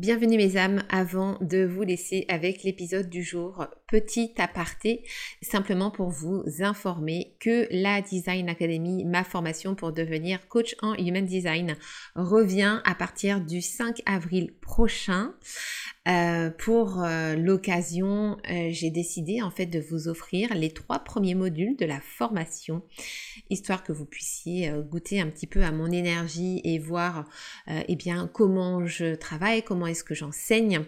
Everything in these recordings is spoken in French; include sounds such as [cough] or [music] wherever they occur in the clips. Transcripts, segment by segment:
Bienvenue mes âmes, avant de vous laisser avec l'épisode du jour, petit aparté, simplement pour vous informer que la Design Academy, ma formation pour devenir coach en Human Design, revient à partir du 5 avril prochain. Euh, pour euh, l'occasion, euh, j'ai décidé en fait de vous offrir les trois premiers modules de la formation, histoire que vous puissiez goûter un petit peu à mon énergie et voir eh bien comment je travaille, comment est-ce que j'enseigne.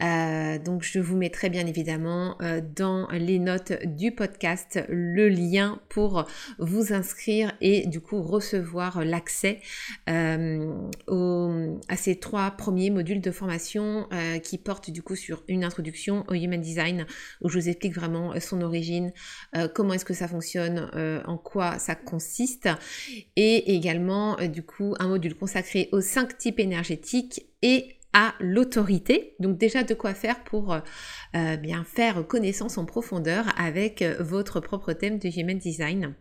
donc je vous mettrai bien évidemment dans les notes du podcast le lien pour vous inscrire et du coup recevoir l'accès à ces trois premiers modules de formation qui porte du coup sur une introduction au Human Design où je vous explique vraiment euh, son origine, euh, comment est-ce que ça fonctionne, euh, en quoi ça consiste et également du coup un module consacré aux cinq types énergétiques et à l'autorité. Donc déjà de quoi faire pour bien faire connaissance en profondeur avec votre propre thème de Human Design.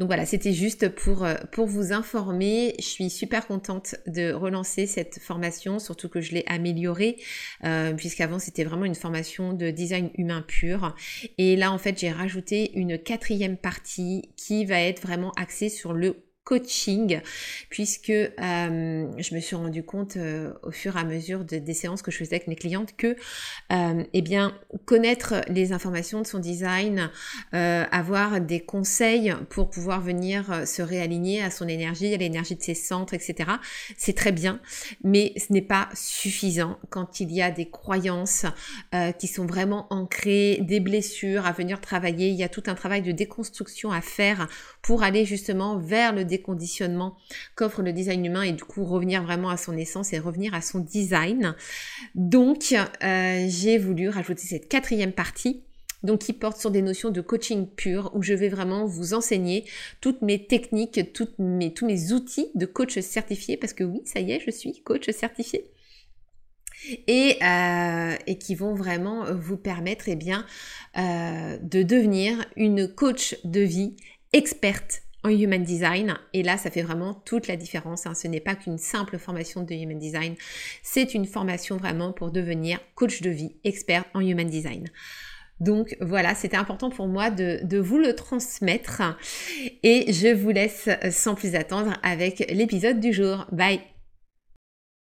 Donc voilà, c'était juste pour, euh, pour vous informer. Je suis super contente de relancer cette formation, surtout que je l'ai améliorée, euh, puisqu'avant c'était vraiment une formation de design humain pur. Et là en fait j'ai rajouté une quatrième partie qui va être vraiment axée sur le coaching puisque euh, je me suis rendu compte euh, au fur et à mesure de, des séances que je faisais avec mes clientes que euh, eh bien connaître les informations de son design avoir des conseils pour pouvoir venir se réaligner à son énergie à l'énergie de ses centres etc c'est très bien. Mais ce n'est pas suffisant quand il y a des croyances qui sont vraiment ancrées des blessures à venir travailler. Il y a tout un travail de déconstruction à faire pour aller justement vers le déconditionnement qu'offre le design humain et du coup revenir vraiment à son essence et revenir à son design. Donc euh, j'ai voulu rajouter cette quatrième partie donc qui porte sur des notions de coaching pur où je vais vraiment vous enseigner toutes mes techniques, toutes mes, tous mes outils de coach certifié parce que oui, ça y est, je suis coach certifié. Et, euh, et, qui vont vraiment vous permettre eh bien, euh, de devenir une coach de vie experte Human Design. Et là, ça fait vraiment toute la différence. Hein. Ce n'est pas qu'une simple formation de Human Design. C'est une formation vraiment pour devenir coach de vie, expert en Human Design. Donc voilà, c'était important pour moi de, vous le transmettre. Et je vous laisse sans plus attendre avec l'épisode du jour. Bye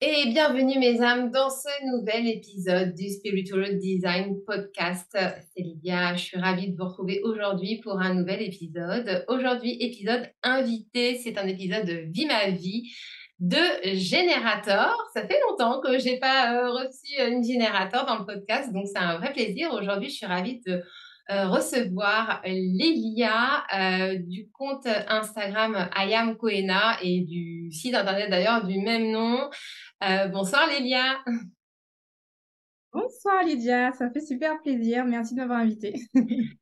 et bienvenue mes âmes dans ce nouvel épisode du Spiritual Design Podcast. C'est Lydia, je suis ravie de vous retrouver aujourd'hui pour un nouvel épisode. Aujourd'hui, épisode invité, c'est un épisode de Vie ma vie de générateur. Ça fait longtemps que j'ai pas euh, reçu une générateur dans le podcast, donc c'est un vrai plaisir. Aujourd'hui, je suis ravie de euh, recevoir Lélia euh, du compte Instagram Ayam Koena et du site internet d'ailleurs du même nom. Euh, bonsoir Lélia. Bonsoir Lydia, ça fait super plaisir. Merci de m'avoir invitée. [laughs]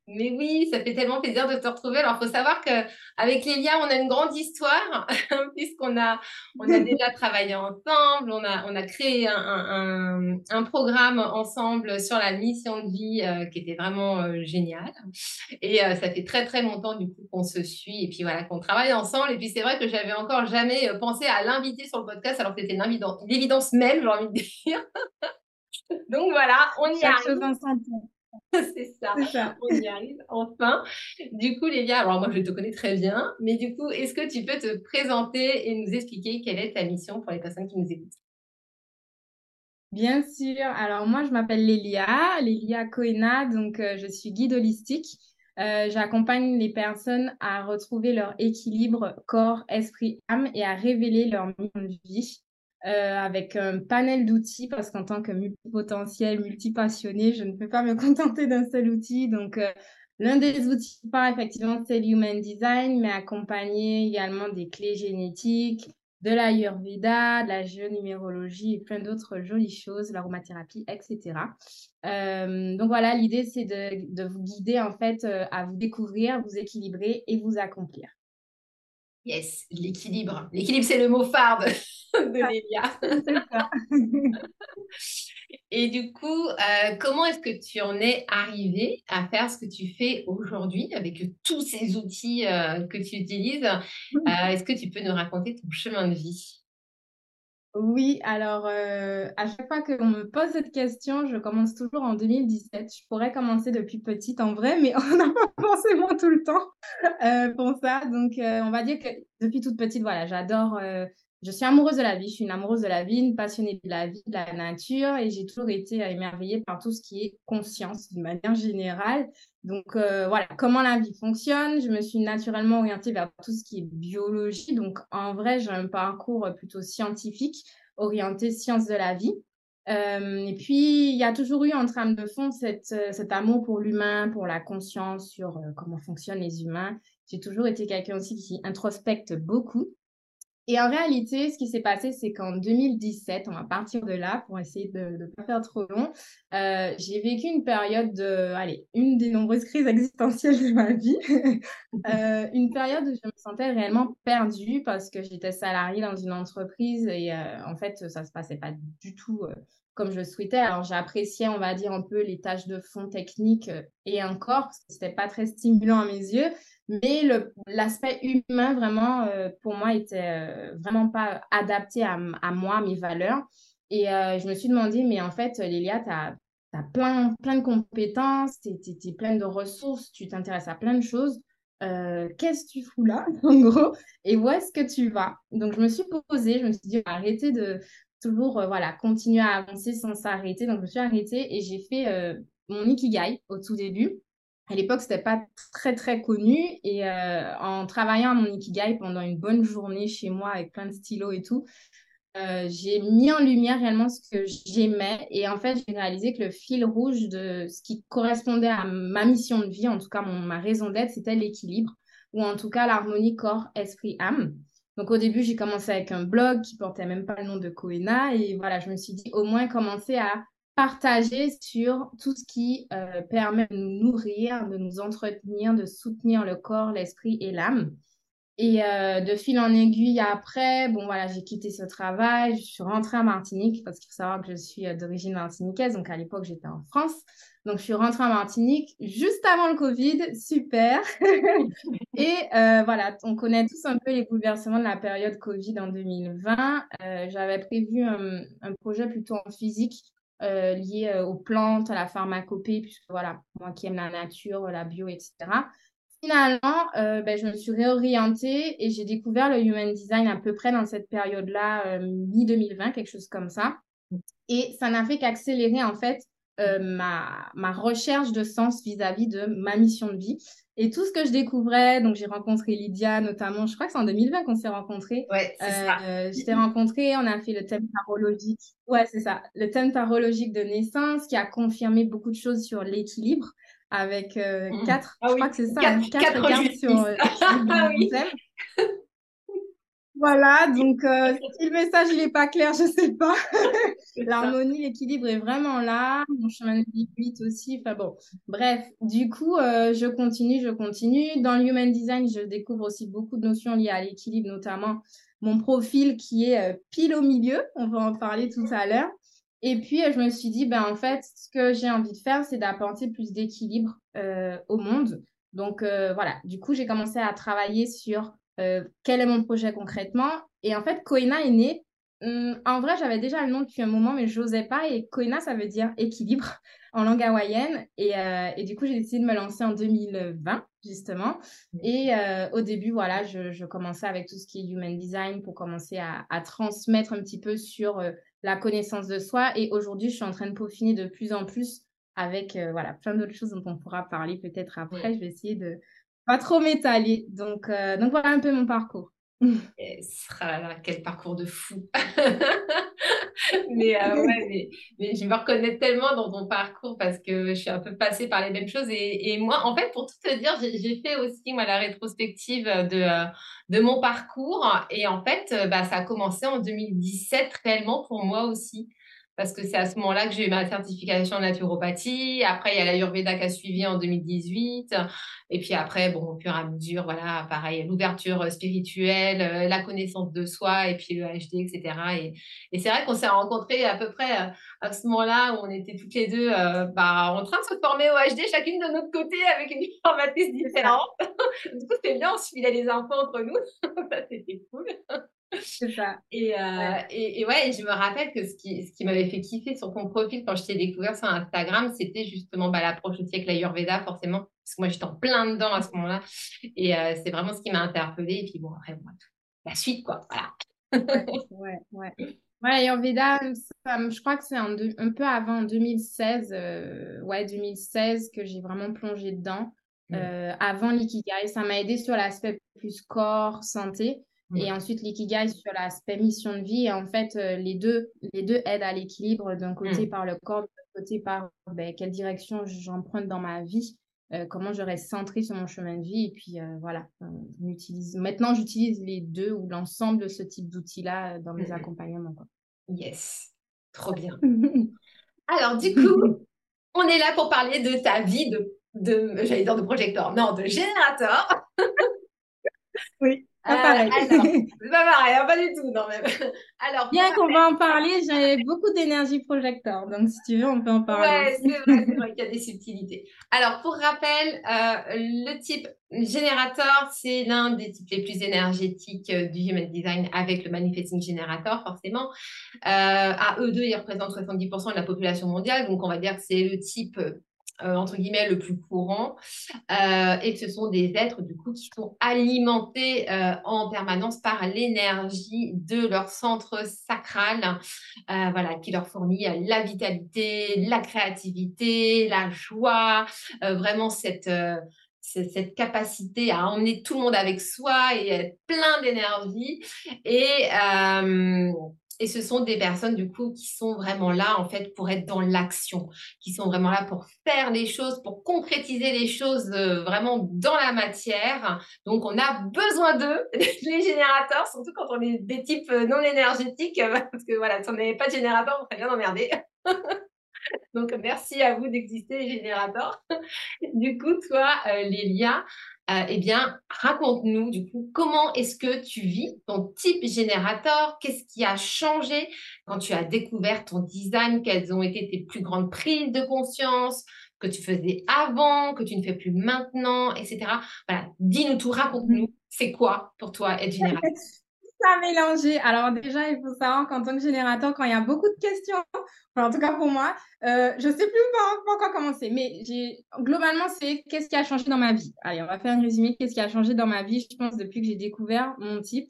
Mais oui, ça fait tellement plaisir de te retrouver. Alors, il faut savoir qu'avec Lélia, on a une grande histoire, [laughs] puisqu'on a, on a déjà [laughs] travaillé ensemble, on a, on a créé un, un, programme ensemble sur la mission de vie euh, qui était vraiment euh, génial. Et euh, ça fait très, très longtemps, du coup, qu'on se suit et puis voilà, qu'on travaille ensemble. Et puis, c'est vrai que j'avais encore jamais pensé à l'inviter sur le podcast, alors que c'était l'évidence même, j'ai envie de dire. Donc voilà, on y Chaque temps. [laughs] c'est ça. ça. On y arrive enfin. Du coup, Lélia, alors moi je te connais très bien, mais du coup, est-ce que tu peux te présenter et nous expliquer quelle est ta mission pour les personnes qui nous écoutent? Bien sûr. Alors moi, je m'appelle Lélia, Lélia Koena, donc euh, je suis guide holistique. Euh, j'accompagne les personnes à retrouver leur équilibre corps, esprit, âme et à révéler leur mission de vie euh, avec un panel d'outils parce qu'en tant que multipotentiel, multipassionné, je ne peux pas me [laughs] contenter d'un seul outil. Donc, euh, l'un des outils par effectivement, c'est l'Human Design, mais accompagné également des clés génétiques, de l'Ayurveda, de la géonumérologie et plein d'autres jolies choses, l'aromathérapie, etc. Euh, donc voilà, l'idée, c'est de, de, vous guider en fait à vous découvrir, vous équilibrer et vous accomplir. Yes, l'équilibre. L'équilibre, c'est le mot phare de, [laughs] Lélia. [laughs] Et du coup, euh, comment est-ce que tu en es arrivé à faire ce que tu fais aujourd'hui avec tous ces outils euh, que tu utilises? Euh, Est-ce que tu peux nous raconter ton chemin de vie? Oui, alors euh, à chaque fois qu'on me pose cette question, je commence toujours en 2017. Je pourrais commencer depuis petite en vrai, mais [laughs] on n'a pas forcément tout le temps euh, pour ça. Donc euh, on va dire que depuis toute petite, voilà, j'adore je suis amoureuse de la vie, je suis une amoureuse de la vie, une passionnée de la vie, de la nature, et j'ai toujours été émerveillée par tout ce qui est conscience d'une manière générale. Donc euh, voilà, comment la vie fonctionne. Je me suis naturellement orientée vers tout ce qui est biologie. Donc en vrai, j'ai un parcours plutôt scientifique, orienté sciences de la vie. Euh, et puis, il y a toujours eu en trame de fond cette, euh, cet amour pour l'humain, pour la conscience, sur comment fonctionnent les humains. J'ai toujours été quelqu'un aussi qui introspecte beaucoup. Et en réalité, ce qui s'est passé, c'est qu'en 2017, on va partir de là pour essayer de ne pas faire trop long, euh, j'ai vécu une période de, allez, une des nombreuses crises existentielles de ma vie, [laughs] euh, une période où je me sentais réellement perdue parce que j'étais salariée dans une entreprise et euh, en fait, ça se passait pas du tout comme je souhaitais. Alors, j'appréciais, on va dire, un peu les tâches de fond techniques et encore, c'était pas très stimulant à mes yeux, mais l'aspect humain, vraiment, euh, pour moi, était euh, vraiment pas adapté à, à, moi, à mes valeurs. Et euh, je me suis demandé, mais en fait, Lélia, tu as, plein, plein de compétences, tu es, pleine de ressources, tu t'intéresses à plein de choses. Qu'est-ce que tu fous là, [laughs] en gros? Et où est-ce que tu vas? Donc, je me suis posée, je me suis dit, arrêtez de toujours voilà, continuer à avancer sans s'arrêter. Donc, je me suis arrêtée et j'ai fait mon Ikigai au tout début. À l'époque, c'était pas très très connu. Et euh, en travaillant à mon ikigai pendant une bonne journée chez moi avec plein de stylos et tout, euh, j'ai mis en lumière réellement ce que j'aimais. Et en fait, j'ai réalisé que le fil rouge de ce qui correspondait à ma mission de vie, en tout cas mon, ma raison d'être, c'était l'équilibre ou en tout cas l'harmonie corps, esprit, âme. Donc au début, j'ai commencé avec un blog qui portait même pas le nom de Koena. Et voilà, je me suis dit au moins commencer à partager sur tout ce qui euh, permet de nous nourrir, de nous entretenir, de soutenir le corps, l'esprit et l'âme. Et euh, de fil en aiguille après, bon voilà, j'ai quitté ce travail, je suis rentrée à Martinique parce qu'il faut savoir que je suis euh, d'origine martiniquaise, donc à l'époque j'étais en France. Donc je suis rentrée à Martinique juste avant le Covid, super. [laughs] et voilà, on connaît tous un peu les bouleversements de la période Covid en 2020. J'avais prévu un, un, projet plutôt en physique euh, liées euh, aux plantes, à la pharmacopée, puisque voilà, moi qui aime la nature, la bio, etc. Finalement, euh, ben, je me suis réorientée et j'ai découvert le Human Design à peu près dans cette période-là, mi-2020, quelque chose comme ça. Et ça n'a fait qu'accélérer en fait ma, ma recherche de sens vis-à-vis de ma mission de vie. Et tout ce que je découvrais, donc j'ai rencontré Lydia notamment, je crois que c'est en 2020 qu'on s'est rencontrés. Ouais, c'est ça. Euh, je t'ai rencontré, on a fait le thème tarologique. Ouais, c'est ça. Le thème tarologique de naissance qui a confirmé beaucoup de choses sur l'équilibre avec euh, mmh. quatre, ah je crois que c'est ça, quatre, quatre, quatre cartes sur euh, [laughs] ah, oui. Voilà, donc euh, si le message n'est pas clair, je ne sais pas. [laughs] L'harmonie, l'équilibre est vraiment là. Mon chemin de vie 8 aussi. Enfin bon, bref, du coup, euh, je continue, je continue. Dans le Human Design, je découvre aussi beaucoup de notions liées à l'équilibre, notamment mon profil qui est euh, pile au milieu. On va en parler tout à l'heure. Et puis, je me suis dit, ben, en fait, ce que j'ai envie de faire, c'est d'apporter plus d'équilibre au monde. Donc, voilà, du coup, j'ai commencé à travailler sur euh, quel est mon projet concrètement. Et en fait, Koina est né. Hum, en vrai, j'avais déjà le nom depuis un moment, mais je n'osais pas. Et Koina, ça veut dire équilibre. [laughs] en langue hawaïenne. Et, et du coup, j'ai décidé de me lancer en 2020, justement. Et au début, voilà, je, je, commençais avec tout ce qui est human design pour commencer à, à transmettre un petit peu sur la connaissance de soi. Et aujourd'hui, je suis en train de peaufiner de plus en plus avec voilà, plein d'autres choses dont on pourra parler peut-être après. Je vais essayer de pas trop m'étaler. Donc, donc voilà un peu mon parcours. [laughs] quel parcours de fou. [laughs] mais, euh, ouais, mais, je me reconnais tellement dans ton parcours parce que je suis un peu passée par les mêmes choses. Et, et moi, en fait, pour tout te dire, j'ai fait aussi moi, la rétrospective de, euh, de mon parcours. Et en fait, euh, bah, ça a commencé en 2017 réellement pour moi aussi parce que c'est à ce moment-là que j'ai eu ma certification en naturopathie. Après, il y a l'Ayurveda qui a suivi en 2018. Et puis après, bon, au fur et à mesure, voilà, pareil, l'ouverture spirituelle, euh, la connaissance de soi, et puis le HD, etc. Et, c'est vrai qu'on s'est rencontrés à peu près euh, à ce moment-là où on était toutes les deux euh, bah, en train de se former au HD, chacune de notre côté, avec une formatrice différente. [laughs] du coup, c'était bien, on se filait les infos entre nous. [laughs] c'était cool. C'est ça. Et, euh, Et, et, ouais, je me rappelle que ce qui, ce qui m'avait fait kiffer sur ton profil quand je t'ai découvert sur Instagram, c'était justement bah, l'approche aussi avec l'Ayurveda, forcément, parce que moi j'étais en plein dedans à ce moment-là. Et euh, c'est vraiment ce qui m'a interpellée. Et puis bon, après, la suite, quoi. Voilà. ouais, ouais. Ouais, l'Ayurveda, je crois que c'est un, un, peu avant, 2016, euh, ouais, 2016, que j'ai vraiment plongé dedans. Mmh. Euh, avant l'ikigai, ça m'a aidé sur l'aspect plus corps, santé. Et ensuite, l'ikigai sur l'aspect mission de vie. Et en fait, euh, les, deux, les deux aident à l'équilibre, d'un côté mm. par le corps, de l'autre côté par ben, quelle direction j'emprunte dans ma vie, euh, comment je reste centrée sur mon chemin de vie. Et puis euh, voilà, on utilise... maintenant, j'utilise les deux ou l'ensemble de ce type d'outils-là dans mes accompagnements. Quoi. Yes, trop bien. [laughs] Alors, du coup, on est là pour parler de ta vie de, de j'allais dire de projecteur, non, de générateur. oui. Pas ah, pareil. [laughs] pas pareil, hein, pas du tout. Non, mais... [laughs] alors, Bien qu'on va en parler, j'ai beaucoup d'énergie projecteur. Donc, si tu veux, on peut en parler. Ouais, c'est vrai, c'est vrai [laughs] qu'il y a des subtilités. Alors, pour rappel, euh, le type générateur, c'est l'un des types les plus énergétiques euh, du Human Design avec le Manifesting Generator, forcément. Euh, à eux deux, ils représentent 70% de la population mondiale. Donc, on va dire que c'est le type euh, entre guillemets le plus courant euh, et ce sont des êtres du coup qui sont alimentés euh, en permanence par l'énergie de leur centre sacral voilà qui leur fournit la vitalité la créativité la joie vraiment cette cette capacité à emmener tout le monde avec soi et être plein d'énergie. Et et ce sont des personnes, du coup, qui sont vraiment là, en fait, pour être dans l'action, qui sont vraiment là pour faire les choses, pour concrétiser les choses euh, vraiment dans la matière. Donc, on a besoin d'eux, [laughs] les générateurs, surtout quand on est des types euh, non énergétiques, [laughs] parce que voilà, si on n'avait pas de générateur, on serait bien emmerdé. [laughs] Donc, merci à vous d'exister, les générateurs. du coup, toi, euh, Lélia, euh, eh bien, raconte-nous du coup comment est-ce que tu vis ton type générateur? Qu'est-ce qui a changé quand tu as découvert ton design? Quelles ont été tes plus grandes prises de conscience que tu faisais avant, que tu ne fais plus maintenant, etc. Voilà, dis-nous tout, raconte-nous. C'est quoi pour toi être générateur? Ça mélangé. Alors déjà, il faut savoir qu'en tant que générateur, quand il y a beaucoup de questions, en tout cas pour moi, euh, je sais plus par, quoi commencer. Mais globalement, c'est qu'est-ce qui a changé dans ma vie? Allez, on va faire un résumé. Qu'est-ce qui a changé dans ma vie, je pense, depuis que j'ai découvert mon type.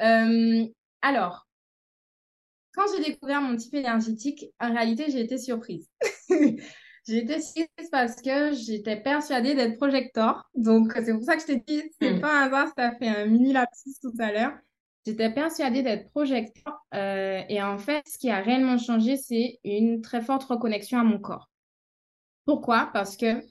Euh, alors, quand j'ai découvert mon type énergétique, en réalité, j'ai été surprise. [laughs] j'ai été surprise parce que j'étais persuadée d'être projecteur. Donc, c'est pour ça que je t'ai dit, c'est hmm. pas un hasard, ça fait un mini lapsus tout à l'heure. J'étais persuadée d'être projecteur euh, et en fait, ce qui a réellement changé, c'est une très forte reconnexion à mon corps. Pourquoi? Parce que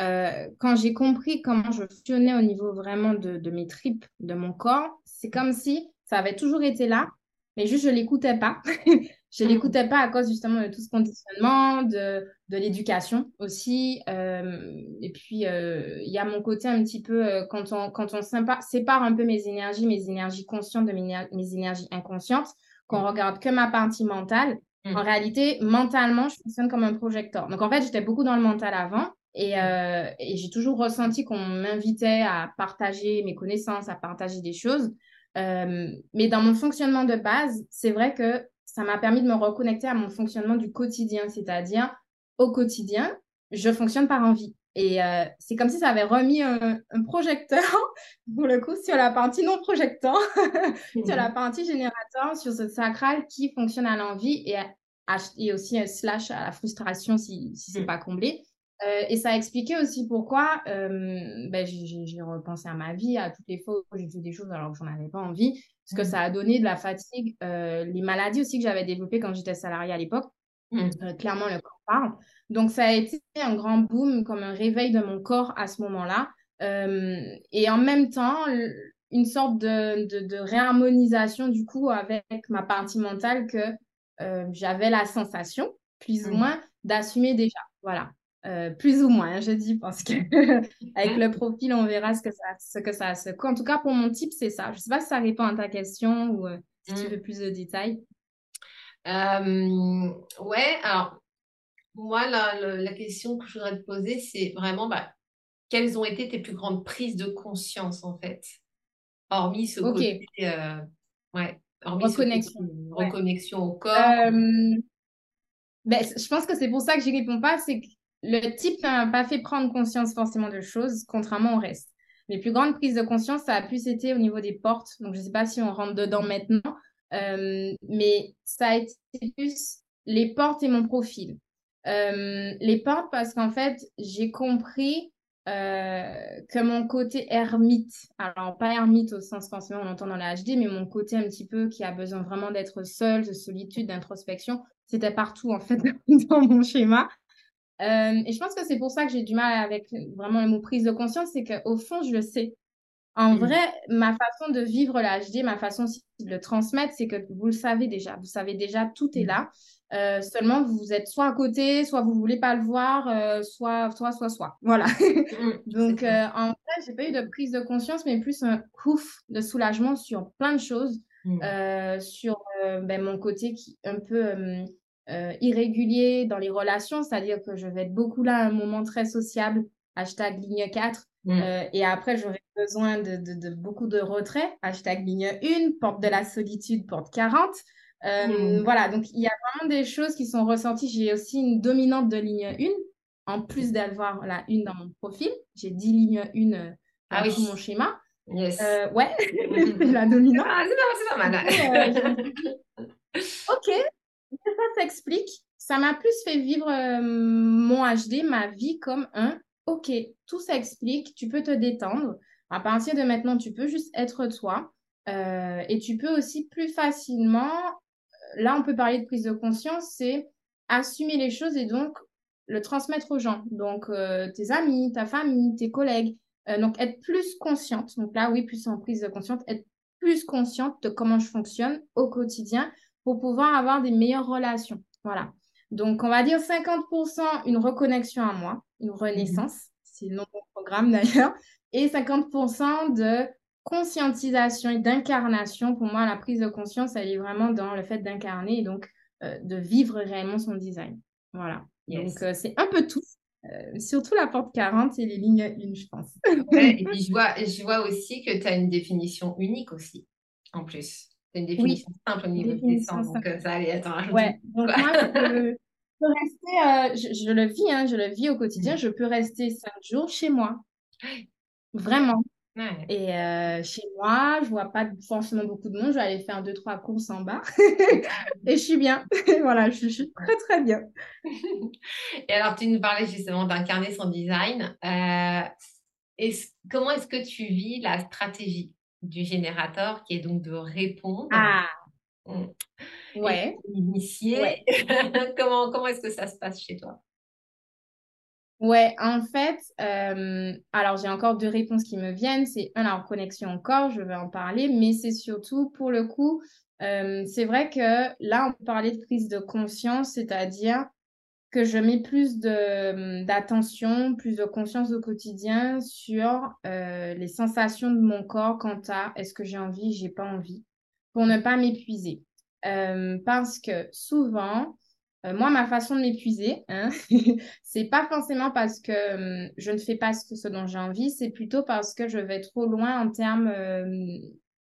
euh, quand j'ai compris comment je fonctionnais au niveau vraiment de, de mes tripes, de mon corps, c'est comme si ça avait toujours été là, mais juste je l'écoutais pas. [laughs] Je ne mmh. l'écoutais pas à cause justement de tout ce conditionnement, de, de l'éducation aussi. Euh, et puis, euh, il y a mon côté un petit peu, euh, quand on, quand on sépare un peu mes énergies, mes énergies conscientes de mes, mes énergies inconscientes, qu'on mmh. regarde que ma partie mentale, mmh. en réalité, mentalement, je fonctionne comme un projecteur. Donc, en fait, j'étais beaucoup dans le mental avant. Et, et j'ai toujours ressenti qu'on m'invitait à partager mes connaissances, à partager des choses. mais dans mon fonctionnement de base, c'est vrai que ça m'a permis de me reconnecter à mon fonctionnement du quotidien, c'est-à-dire au quotidien, je fonctionne par envie. Et euh, c'est comme si ça avait remis un, projecteur, [laughs] pour le coup, sur la partie non projecteur, [laughs] sur la partie générateur, sur ce sacral qui fonctionne à l'envie et, et aussi un slash à la frustration si, si c'est mm. pas comblé. Euh, et ça a expliqué aussi pourquoi euh, ben, j'ai repensé à ma vie, à toutes les fois où j'ai fait des choses alors que j'en avais pas envie, parce que mm. ça a donné de la fatigue, les maladies aussi que j'avais développées quand j'étais salariée à l'époque. Mm. clairement, le corps parle. Donc, ça a été un grand boom, comme un réveil de mon corps à ce moment-là. Euh, et en même temps, une sorte de, de, réharmonisation du coup avec ma partie mentale que euh, j'avais la sensation, plus ou mmh. moins, d'assumer déjà. Voilà. Euh, plus ou moins, je dis, parce que [laughs] avec le profil, on verra ce que ça, ce que ça se. En tout cas, pour mon type, c'est ça. Je ne sais pas si ça répond à ta question ou si tu mmh. veux plus de détails. ouais, alors moi, la, question que je voudrais te poser, c'est vraiment bah, quelles ont été tes plus grandes prises de conscience, en fait? Hormis ce côté. Euh, ouais, hormis reconnexion. reconnexion au corps. Euh, ben, je pense que c'est pour ça que n'y réponds pas. C'est que le type n'a pas fait prendre conscience forcément de choses, contrairement au reste. Les plus grandes prises de conscience, ça a plus été au niveau des portes. Donc, je ne sais pas si on rentre dedans maintenant. Euh, mais ça a été plus les portes et mon profil. Euh, les portes parce qu'en fait, j'ai compris euh, que mon côté ermite, alors pas ermite au sens forcément on entend dans la HD, mais mon côté un petit peu qui a besoin vraiment d'être seul, de solitude, d'introspection, c'était partout en fait [laughs] dans mon schéma. Euh, et je pense que c'est pour ça que j'ai du mal avec vraiment le mot prise de conscience, c'est qu'au fond, je le sais. En mmh. vrai, ma façon de vivre la HD, ma façon de le transmettre, c'est que vous le savez déjà. Vous savez déjà, tout est mmh. là. Euh, seulement, vous êtes soit à côté, soit vous voulez pas le voir, euh, soit, soit, soit, soit. Voilà. [laughs] Mm, Donc, euh, en fait, j'ai pas eu de prise de conscience, mais plus un ouf de soulagement sur plein de choses, sur ben, mon côté qui un peu irrégulier dans les relations, c'est-à-dire que je vais être beaucoup là à un moment très sociable, hashtag ligne 4, mm. et après, j'aurai besoin de, de, de, beaucoup de retrait, hashtag ligne 1, porte de la solitude, porte 40. Euh, mmh. Voilà, donc il y a vraiment des choses qui sont ressenties. J'ai aussi une dominante de ligne 1, en plus d'avoir la une dans mon profil. J'ai 10 lignes 1 euh, ah mon schéma. Yes. Euh, ouais, [laughs] [laughs] la dominante. Ah, c'est pas mal. ok, ça s'explique. Ça m'a plus fait vivre mon HD, ma vie comme un ok, tout s'explique, tu peux te détendre. À partir de maintenant, tu peux juste être toi. et tu peux aussi plus facilement là, on peut parler de prise de conscience, c'est assumer les choses et donc le transmettre aux gens. Donc, euh, tes amis, ta famille, tes collègues. Euh, donc, être plus consciente. Donc là, oui, plus en prise de conscience, être plus consciente de comment je fonctionne au quotidien pour pouvoir avoir des meilleures relations. Voilà. Donc, on va dire 50% une reconnexion à moi, une renaissance. Mhm. C'est le nom de programme d'ailleurs. Et 50% de conscientisation et d'incarnation, pour moi, la prise de conscience, elle est vraiment dans le fait d'incarner et donc euh, de vivre réellement son design. Voilà. Donc, euh, c'est un peu tout. Euh, surtout la porte 40 et les lignes 1, je pense. et [laughs] puis, je vois, je vois aussi que tu as une définition unique aussi, en plus. C'est une définition simple au niveau des sens. Donc, ça, attends, Ouais. Donc, moi, je peux, [laughs] rester, je, le vis, hein, je le vis au quotidien, mm. je peux rester 5 jours chez moi. [gasps] Vraiment. Et euh, chez moi, je vois pas forcément beaucoup de monde. Je vais aller faire deux, trois courses en bas. [laughs] et je suis bien. [laughs] voilà, je, suis très, très bien. et alors, tu nous parlais justement d'incarner son design. Euh, comment est-ce que tu vis la stratégie? Du générateur qui est donc de répondre Ah mmh. Ouais. Initier. [laughs] comment comment est-ce que ça se passe chez toi? Ouais, en fait, euh, alors j'ai encore deux réponses qui me viennent. C'est un, la connexion encore, je vais en parler, mais c'est surtout pour le coup, euh, c'est vrai que là, on parlait de prise de conscience, c'est-à-dire que je mets plus d'attention, plus de conscience au quotidien sur euh, les sensations de mon corps quant à est-ce que j'ai envie, j'ai pas envie, pour ne pas m'épuiser. parce que souvent, euh, moi, ma façon de m'épuiser, hein, [laughs] c'est pas forcément parce que je ne fais pas ce, dont j'ai envie, c'est plutôt parce que je vais trop loin en termes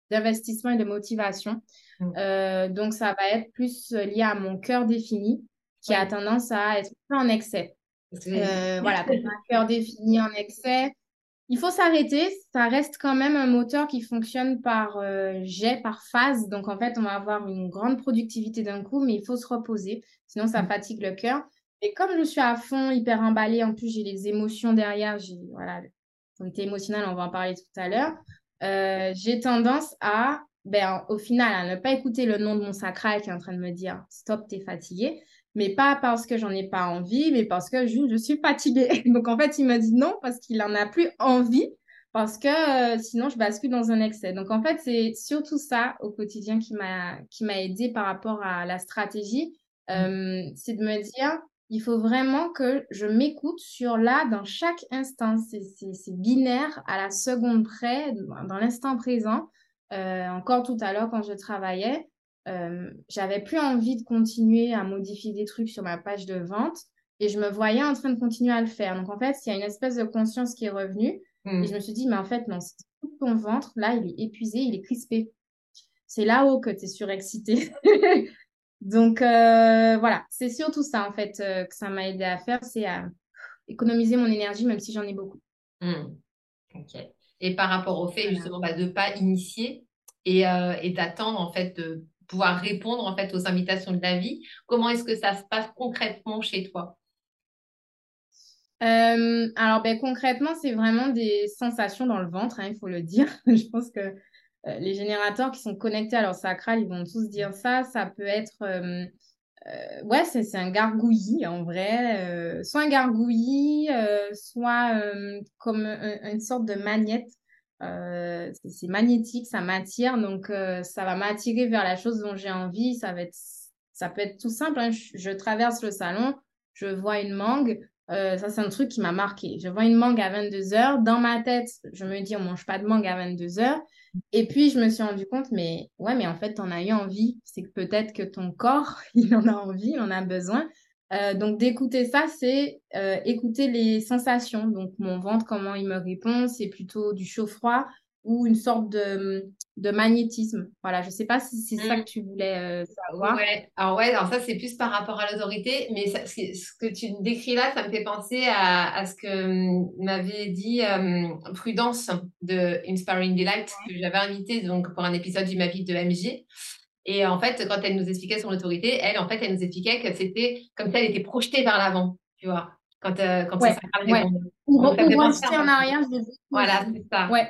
d'investissement et de motivation. Mmh. Euh, donc, ça va être plus lié à mon cœur défini qui a tendance à être en excès. Euh, voilà, un cœur défini en excès, il faut s'arrêter. Ça reste quand même un moteur qui fonctionne par euh, jet, par phase. Donc, en fait, on va avoir une grande productivité d'un coup, mais il faut se reposer. Sinon, ça mm. fatigue le cœur. Et comme je suis à fond, hyper emballée, en plus, j'ai les émotions derrière. J'ai, voilà, l'autorité émotionnelle, on va en parler tout à l'heure. Euh, j'ai tendance à, ben, au final, à ne pas écouter le nom de mon sacral qui est en train de me dire stop, t'es fatigué mais pas parce que j'en ai pas envie, mais parce que je, je suis fatiguée. [laughs] Donc en fait, il m'a dit non parce qu'il en a plus envie, parce que euh, sinon je bascule dans un excès. Donc en fait, c'est surtout ça au quotidien qui m'a qui m'a aidé par rapport à la stratégie, mmh. euh, c'est de me dire il faut vraiment que je m'écoute sur là dans chaque instant. C'est binaire à la seconde près, dans l'instant présent. Euh, encore tout à l'heure quand je travaillais, euh, j'avais plus envie de continuer à modifier des trucs sur ma page de vente et je me voyais en train de continuer à le faire. Donc en fait, il y a une espèce de conscience qui est revenue et je me suis dit, mais en fait, non, tout ton ventre, là, il est épuisé, il est crispé. C'est là-haut que tu es surexcité. [laughs] Donc euh, voilà, c'est surtout ça en fait euh, que ça m'a aidé à faire, c'est à économiser mon énergie même si j'en ai beaucoup. Mmh. Ok. Et par rapport au fait justement bah, de ne pas initier et, et d'attendre en fait de pouvoir répondre en fait aux invitations de la vie. Comment est-ce que ça se passe concrètement chez toi? Euh, alors ben, concrètement, c'est vraiment des sensations dans le ventre, hein, il faut le dire. [laughs] Je pense que euh, les générateurs qui sont connectés à leur sacral, ils vont tous dire ça. Ça peut être, euh, ouais, c'est un gargouillis en vrai, soit un gargouillis, soit comme une sorte de magnète euh, c'est magnétique, ça m'attire, donc euh, ça va m'attirer vers la chose dont j'ai envie. Ça va être, ça peut être tout simple. Hein. Je, traverse le salon, je vois une mangue. Euh, ça, c'est un truc qui m'a marqué. Je vois une mangue à 22 h Dans ma tête, je me dis, on mange pas de mangue à 22 h Et puis, je me suis rendu compte, mais ouais, mais en fait, tu en as eu envie. C'est que peut-être que ton corps, [laughs] il en a envie, il en a besoin. Euh, donc d'écouter ça, c'est euh, écouter les sensations. Donc mon ventre, comment il me répond, c'est plutôt du chaud-froid ou une sorte de, de magnétisme. Voilà, je ne sais pas si c'est ça mmh. que tu voulais euh, savoir. Ouais, alors ouais, alors ça c'est plus par rapport à l'autorité, mais ce que tu décris là, ça me fait penser à, à ce que hum, m'avait dit Prudence de Inspiring Delight, que j'avais invité donc pour un épisode du Ma vie de MJ. Et en fait, quand elle nous expliquait son autorité, elle, en fait, elle nous expliquait que c'était comme si elle était projetée vers l'avant, tu vois. Quand, euh, quand ouais, ça ouais. Ou rejeter en arrière, je Voilà, c'est ça. Ouais.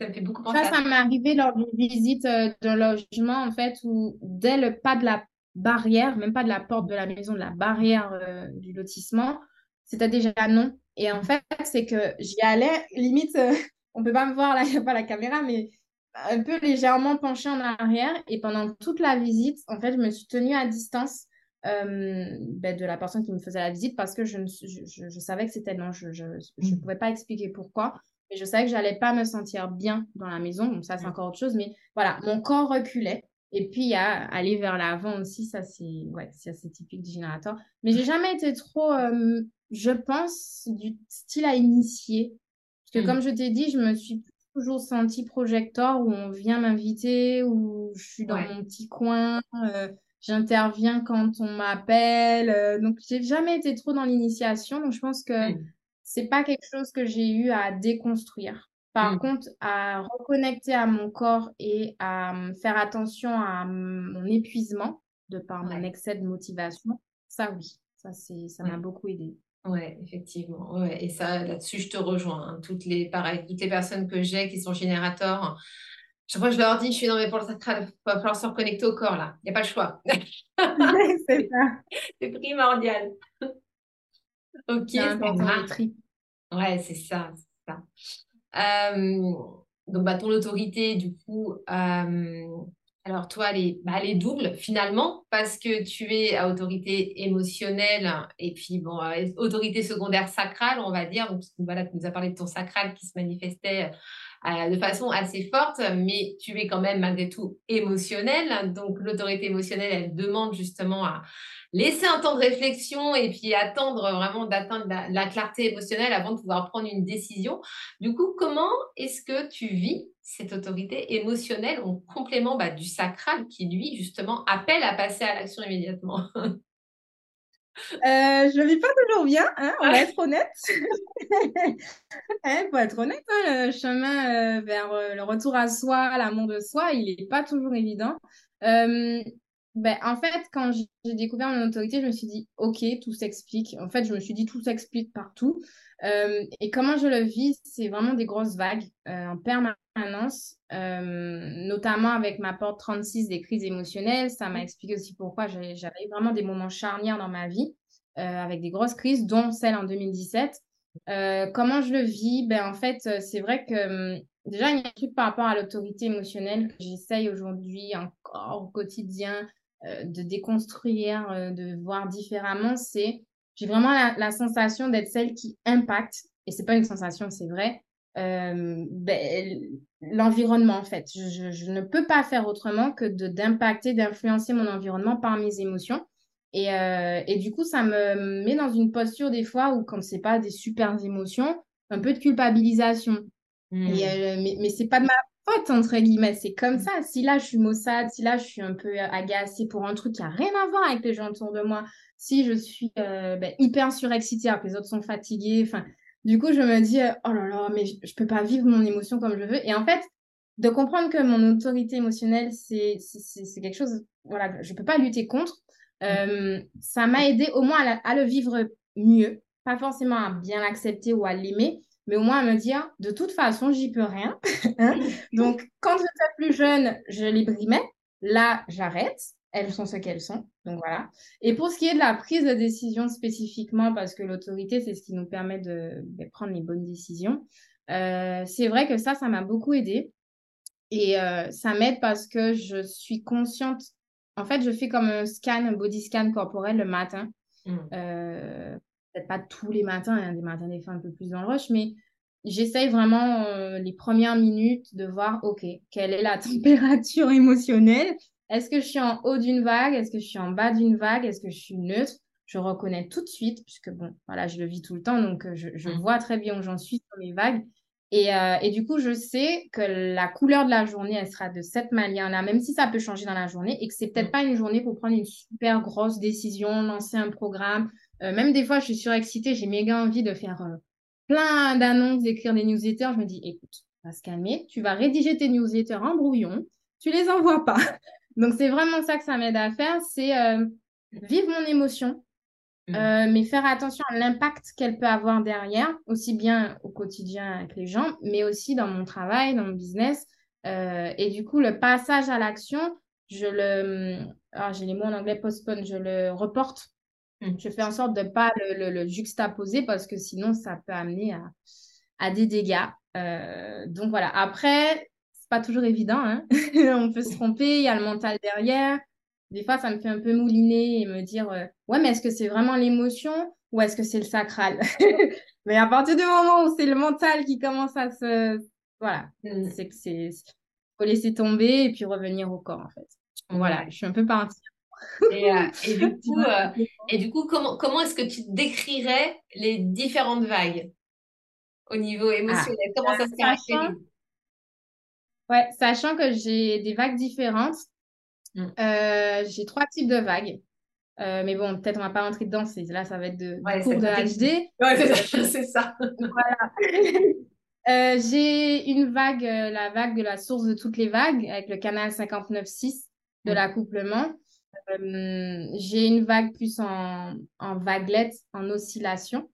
Ça me fait beaucoup penser. Ça, ça m'est arrivé lors d'une visite euh, d'un logement, en fait, où dès le pas de la barrière, même pas de la porte de la maison, de la barrière euh, du lotissement, c'était déjà non. Et en fait, c'est que j'y allais, limite, [laughs] on peut pas me voir là, il n'y a pas la caméra, mais un peu légèrement penchée en arrière. Et pendant toute la visite, en fait, je me suis tenue à distance euh, ben, de la personne qui me faisait la visite parce que je, je, je, savais que c'était non. Je ne mm. pouvais pas expliquer pourquoi. Mais je savais que j'allais pas me sentir bien dans la maison. Donc ça, c'est mm. encore autre chose. Mais voilà, mon corps reculait. Et puis, a aller vers l'avant aussi. Ça, c'est ouais, assez typique du générateur. Mais j'ai jamais été trop, euh, je pense, du style à initier. Parce que, mm. comme je t'ai dit, je me suis toujours senti projecteur où on vient m'inviter, où je suis dans mon petit coin, euh, j'interviens quand on m'appelle. Euh, donc, j'ai jamais été trop dans l'initiation. Donc, je pense que c'est pas quelque chose que j'ai eu à déconstruire. Par contre, à reconnecter à mon corps et à faire attention à mon épuisement de par mon excès de motivation, ça oui, ça c'est ça m'a beaucoup aidé. Ouais, effectivement. Ouais. Et ça, là-dessus, je te rejoins. Hein. Toutes les, pareil, toutes les personnes que j'ai qui sont générateurs, je crois que je leur dis, je suis dans mes pour le sacral, il va falloir se reconnecter au corps, là. Il n'y a pas le choix. [laughs] [laughs] c'est ça. C'est primordial. [laughs] ok, c'est Ouais, c'est ça. ça. Euh, donc, bah, ton autorité, du coup, euh, alors toi, elle est, bah, double finalement parce que tu es à autorité émotionnelle et puis bon, euh, autorité secondaire sacrale, on va dire. Donc voilà, tu nous as parlé de ton sacral qui se manifestait euh, de façon assez forte, mais tu es quand même malgré tout émotionnel. Donc l'autorité émotionnelle, elle demande justement à laisser un temps de réflexion et puis attendre vraiment d'atteindre la, clarté émotionnelle avant de pouvoir prendre une décision. Du coup, comment est-ce que tu vis cette autorité émotionnelle en complément bah, du sacral qui, lui, justement, appelle à passer à l'action immédiatement? [laughs] Euh, je ne vis pas toujours bien, hein, on va être honnête. [laughs] Il faut être honnête, hein, le chemin euh, vers euh, le retour à soi, l'amour de soi, il n'est pas toujours évident. ben, en fait, quand j'ai découvert mon autorité, je me suis dit, OK, tout s'explique. En fait, je me suis dit, tout s'explique partout. Et comment je le vis, c'est vraiment des grosses vagues en permanence, notamment avec ma porte 36 des crises émotionnelles. Ça m'a expliqué aussi pourquoi j'avais vraiment des moments charnières dans ma vie. Euh, avec des grosses crises, dont celle en 2017. Euh, comment je le vis? Ben, En fait, euh, c'est vrai que hum, déjà, il y a un truc par rapport à l'autorité émotionnelle que j'essaye aujourd'hui encore au quotidien de déconstruire, de voir différemment. C'est j'ai vraiment la, sensation d'être celle qui impacte, et c'est pas une sensation, c'est vrai, ben, l'environnement en fait. Je, je, ne peux pas faire autrement que d'impacter, d'influencer mon environnement par mes émotions. Et, euh, et, du coup, ça me met dans une posture des fois où, quand c'est pas des super émotions, un peu de culpabilisation. Hmm. Euh, mais mais c'est pas de ma faute, entre guillemets. C'est comme ça. Si là, je suis maussade, si là, je suis un peu agacée pour un truc qui a rien à voir avec les gens autour de moi, si je suis euh, ben, hyper surexcitée alors que les autres sont fatigués, enfin, du coup, je me dis, oh là là, mais je, peux pas vivre mon émotion comme je veux. Et en fait, de comprendre que mon autorité émotionnelle, c'est quelque chose, voilà, je peux pas lutter contre euh, ça m'a aidé au moins à, le vivre mieux, pas forcément à bien l'accepter ou à l'aimer, mais au moins à me dire, de toute façon, j'y peux rien. [laughs] Hein. Donc, quand j'étais plus jeune, je les brimais. Là, j'arrête. Elles sont ce qu'elles sont. Donc voilà. Et pour ce qui est de la prise de décision spécifiquement, parce que l'autorité, c'est ce qui nous permet de, prendre les bonnes décisions, euh, c'est vrai que ça, ça m'a beaucoup aidé. Et euh, ça m'aide parce que je suis consciente en fait, je fais comme un scan, un body scan corporel le matin. Mm. Euh, peut-être pas tous les matins, hein, des matins des fois un peu plus dans le rush, mais j'essaye vraiment euh, les premières minutes de voir, OK, quelle est la [laughs] température émotionnelle? Est-ce que je suis en haut d'une vague? Est-ce que je suis en bas d'une vague? Est-ce que je suis neutre? Je reconnais tout de suite, puisque bon, voilà, je le vis tout le temps, donc euh, je, mm. vois très bien où j'en suis sur mes vagues. Euh, et, du coup, je sais que la couleur de la journée, elle sera de cette manière-là, même si ça peut changer dans la journée, et que c'est peut-être mm. pas une journée pour prendre une super grosse décision, lancer un programme. Euh, même des fois, je suis surexcitée, j'ai méga envie de faire euh, plein d'annonces, d'écrire des newsletters. Je me dis, écoute, va se calmer, tu vas rédiger tes newsletters en brouillon, tu les envoies pas. [laughs] Donc, c'est vraiment ça que ça m'aide à faire, c'est vivre mon émotion, Mmh. Euh, mais faire attention à l'impact qu'elle peut avoir derrière, aussi bien au quotidien avec les gens, mais aussi dans mon travail, dans mon business. Euh, et du coup, le passage à l'action, je le, alors j'ai les mots en anglais postpone, je le reporte. Mmh. Je fais en sorte de ne pas le, le, juxtaposer parce que sinon, ça peut amener à, à des dégâts. Euh, donc voilà. Après, c'est pas toujours évident. Hein [laughs] On peut se tromper, il y a le mental derrière des fois, ça me fait un peu mouliner et me dire euh, Ouais, mais est-ce que c'est vraiment l'émotion ou est-ce que c'est le sacral? [laughs] Mais à partir du moment où c'est le mental qui commence à se. Voilà, mm. c'est que c'est. faut laisser tomber et puis revenir au corps, en fait. Voilà, je suis un peu partie. Et, euh, [laughs] et, du coup, euh, et du coup, comment, comment est-ce que tu décrirais les différentes vagues au niveau ah, émotionnel Comment ça se caractérise Ouais, sachant que j'ai des vagues différentes, Mm. Euh, j'ai trois types de vagues. Euh, mais bon, peut-être on va pas rentrer dedans. Là, ça va être de, cours de HD. Ouais, c'est ça. [laughs] voilà. [laughs] Euh, j'ai une vague, la vague de la source de toutes les vagues, avec le canal 59.6 de mm. l'accouplement. J'ai une vague plus en, en vaguelette, en oscillation.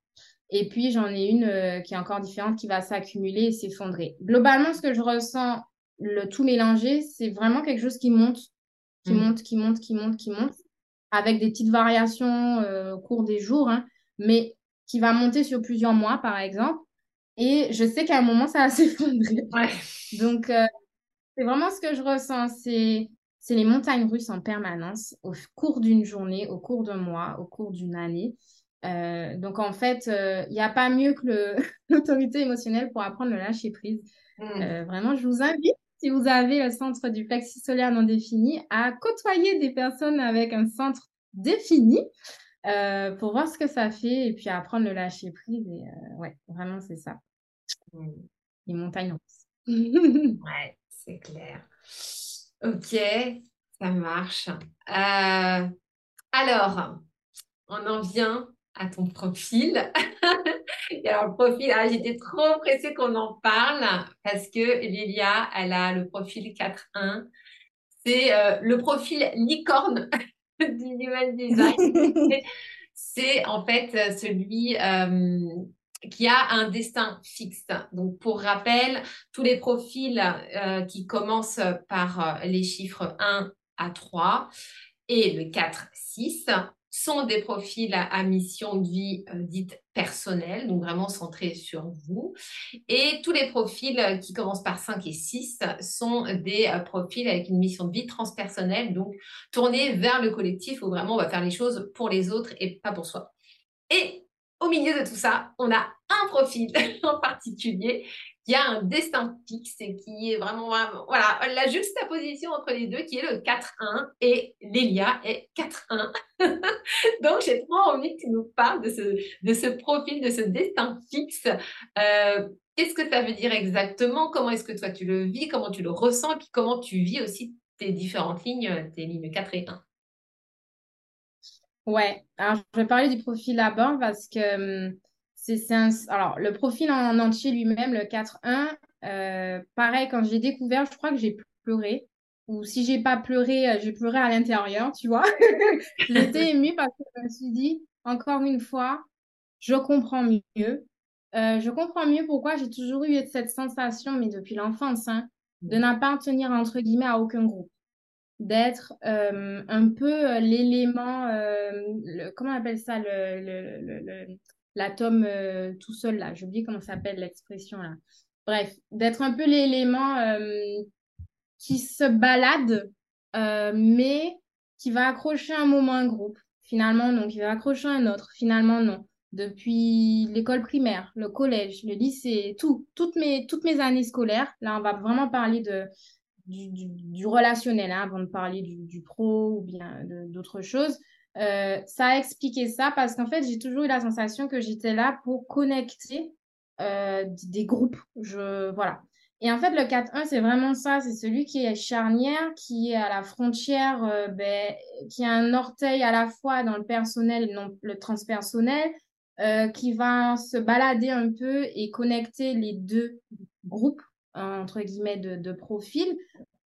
Et puis, j'en ai une qui est encore différente, qui va s'accumuler et s'effondrer. Globalement, ce que je ressens, le tout mélangé, c'est vraiment quelque chose qui monte qui mm. monte, qui monte, qui monte, qui monte, avec des petites variations euh, au cours des jours, hein, mais qui va monter sur plusieurs mois, par exemple. Et je sais qu'à un moment, ça va [laughs] s'effondrer. Donc, euh, c'est vraiment ce que je ressens. C'est, c'est les montagnes russes en permanence, au cours d'une journée, au cours d'un mois, au cours d'une année. Euh, donc, en fait, il n'y a pas mieux que [laughs] l'autorité émotionnelle pour apprendre le lâcher prise. Mm. vraiment, je vous invite si vous avez le centre du plexus solaire non défini, à côtoyer des personnes avec un centre défini euh, pour voir ce que ça fait et puis apprendre le lâcher prise. Et euh, ouais, vraiment, c'est ça. Mmh. Les montagnes russes. ouais, c'est clair. Ok, ça marche. Euh, alors, on en vient à ton profil. [laughs] Et alors, le profil, ah, j'étais trop pressée qu'on en parle parce que Lilia, elle a le profil 4.1. C'est euh, le profil licorne [laughs] du Human Design. [laughs] C'est en fait celui euh, qui a un destin fixe. Donc, pour rappel, tous les profils euh, qui commencent par les chiffres 1 à 3 et le 4, 6 sont des profils à, mission de vie euh, dite personnelle, donc vraiment centrés sur vous. Et tous les profils euh, qui commencent par 5 et 6 sont des euh, profils avec une mission de vie transpersonnelle, donc tournés vers le collectif où vraiment on va faire les choses pour les autres et pas pour soi. Et au milieu de tout ça, on a un profil [laughs] en particulier qui a un destin fixe et qui est vraiment, voilà, la juxtaposition entre les deux qui est le 4-1 et Lélia est 4-1. [laughs] Donc, j'ai trop envie que tu nous parles de ce, de ce profil, de ce destin fixe. Euh, qu'est-ce que ça veut dire exactement? Comment est-ce que toi tu le vis? Comment tu le ressens? Et puis comment tu vis aussi tes différentes lignes, tes lignes 4 et 1 Ouais, alors je vais parler du profil là-bas parce que hum, c'est alors le profil en entier lui-même, le 4-1, euh, pareil, quand j'ai découvert, je crois que j'ai pleuré. Ou si j'ai pas pleuré, euh, j'ai pleuré à l'intérieur, tu vois. [laughs] J'étais émue parce que je me suis dit, encore une fois, je comprends mieux. Euh, je comprends mieux pourquoi j'ai toujours eu cette sensation, mais depuis l'enfance, hein, de mmh. n'appartenir entre guillemets à aucun groupe. D'être un peu l'élément, comment on appelle ça, l'atome euh, tout seul là. J'oublie comment s'appelle l'expression là. Bref, d'être un peu l'élément euh, qui se balade, euh, mais qui va accrocher un moment un groupe. Finalement, non. Qui va accrocher un autre. Finalement, non. Depuis l'école primaire, le collège, le lycée, tout, toutes mes, toutes mes années scolaires. Là, on va vraiment parler de, du, relationnel hein, avant de parler du, pro ou bien d'autres choses. Euh, ça a expliqué ça parce qu'en fait, j'ai toujours eu la sensation que j'étais là pour connecter euh, des groupes. Je, voilà. Et en fait, le 4-1, c'est vraiment ça. C'est celui qui est charnière, qui est à la frontière, euh, ben, qui a un orteil à la fois dans le personnel et non le transpersonnel, qui va se balader un peu et connecter les deux groupes, entre guillemets, de, de profils.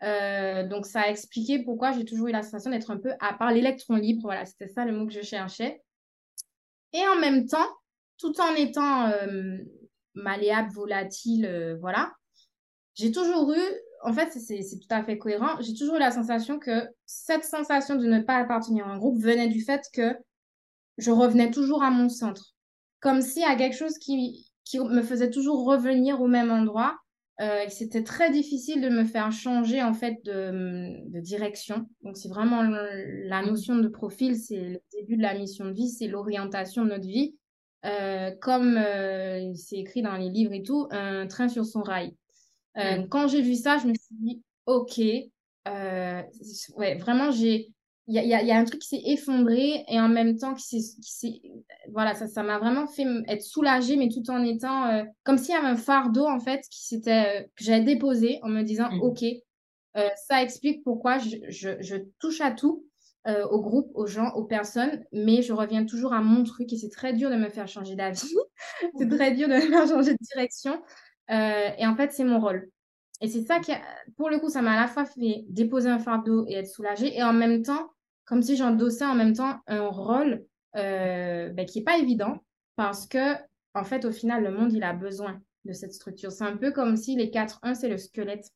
Euh, donc, ça a expliqué pourquoi j'ai toujours eu la sensation d'être un peu à part l'électron libre. Voilà, c'était ça le mot que je cherchais. Et en même temps, tout en étant euh, malléable, volatile, euh, voilà, j'ai toujours eu, en fait, c'est tout à fait cohérent, j'ai toujours eu la sensation que cette sensation de ne pas appartenir à un groupe venait du fait que je revenais toujours à mon centre. Comme s'il y a quelque chose qui, qui me faisait toujours revenir au même endroit euh, c'était très difficile de me faire changer en fait de, direction. Donc c'est vraiment la notion de profil, c'est le début de la mission de vie, c'est l'orientation de notre vie. Euh, comme euh, c'est écrit dans les livres et tout, un train sur son rail. Quand j'ai vu ça, je me suis dit, ok, ouais, vraiment j'ai il y a, y a, un truc qui s'est effondré et en même temps qui s'est voilà ça ça m'a vraiment fait être soulagée mais tout en étant euh, comme s'il y avait un fardeau en fait qui s'était euh, que j'avais déposé en me disant mmh. ok euh, ça explique pourquoi je, je, je touche à tout au groupe aux gens aux personnes mais je reviens toujours à mon truc et c'est très dur de me faire changer d'avis. [laughs] C'est très dur de [laughs] me faire changer de direction. Et en fait c'est mon rôle et c'est ça qui, pour le coup, ça m'a à la fois fait déposer un fardeau et être soulagée, et en même temps, comme si j'endossais en même temps un rôle euh, ben, qui n'est pas évident, parce que, en fait, au final, le monde, il a besoin de cette structure. C'est un peu comme si les 4-1, c'est le squelette.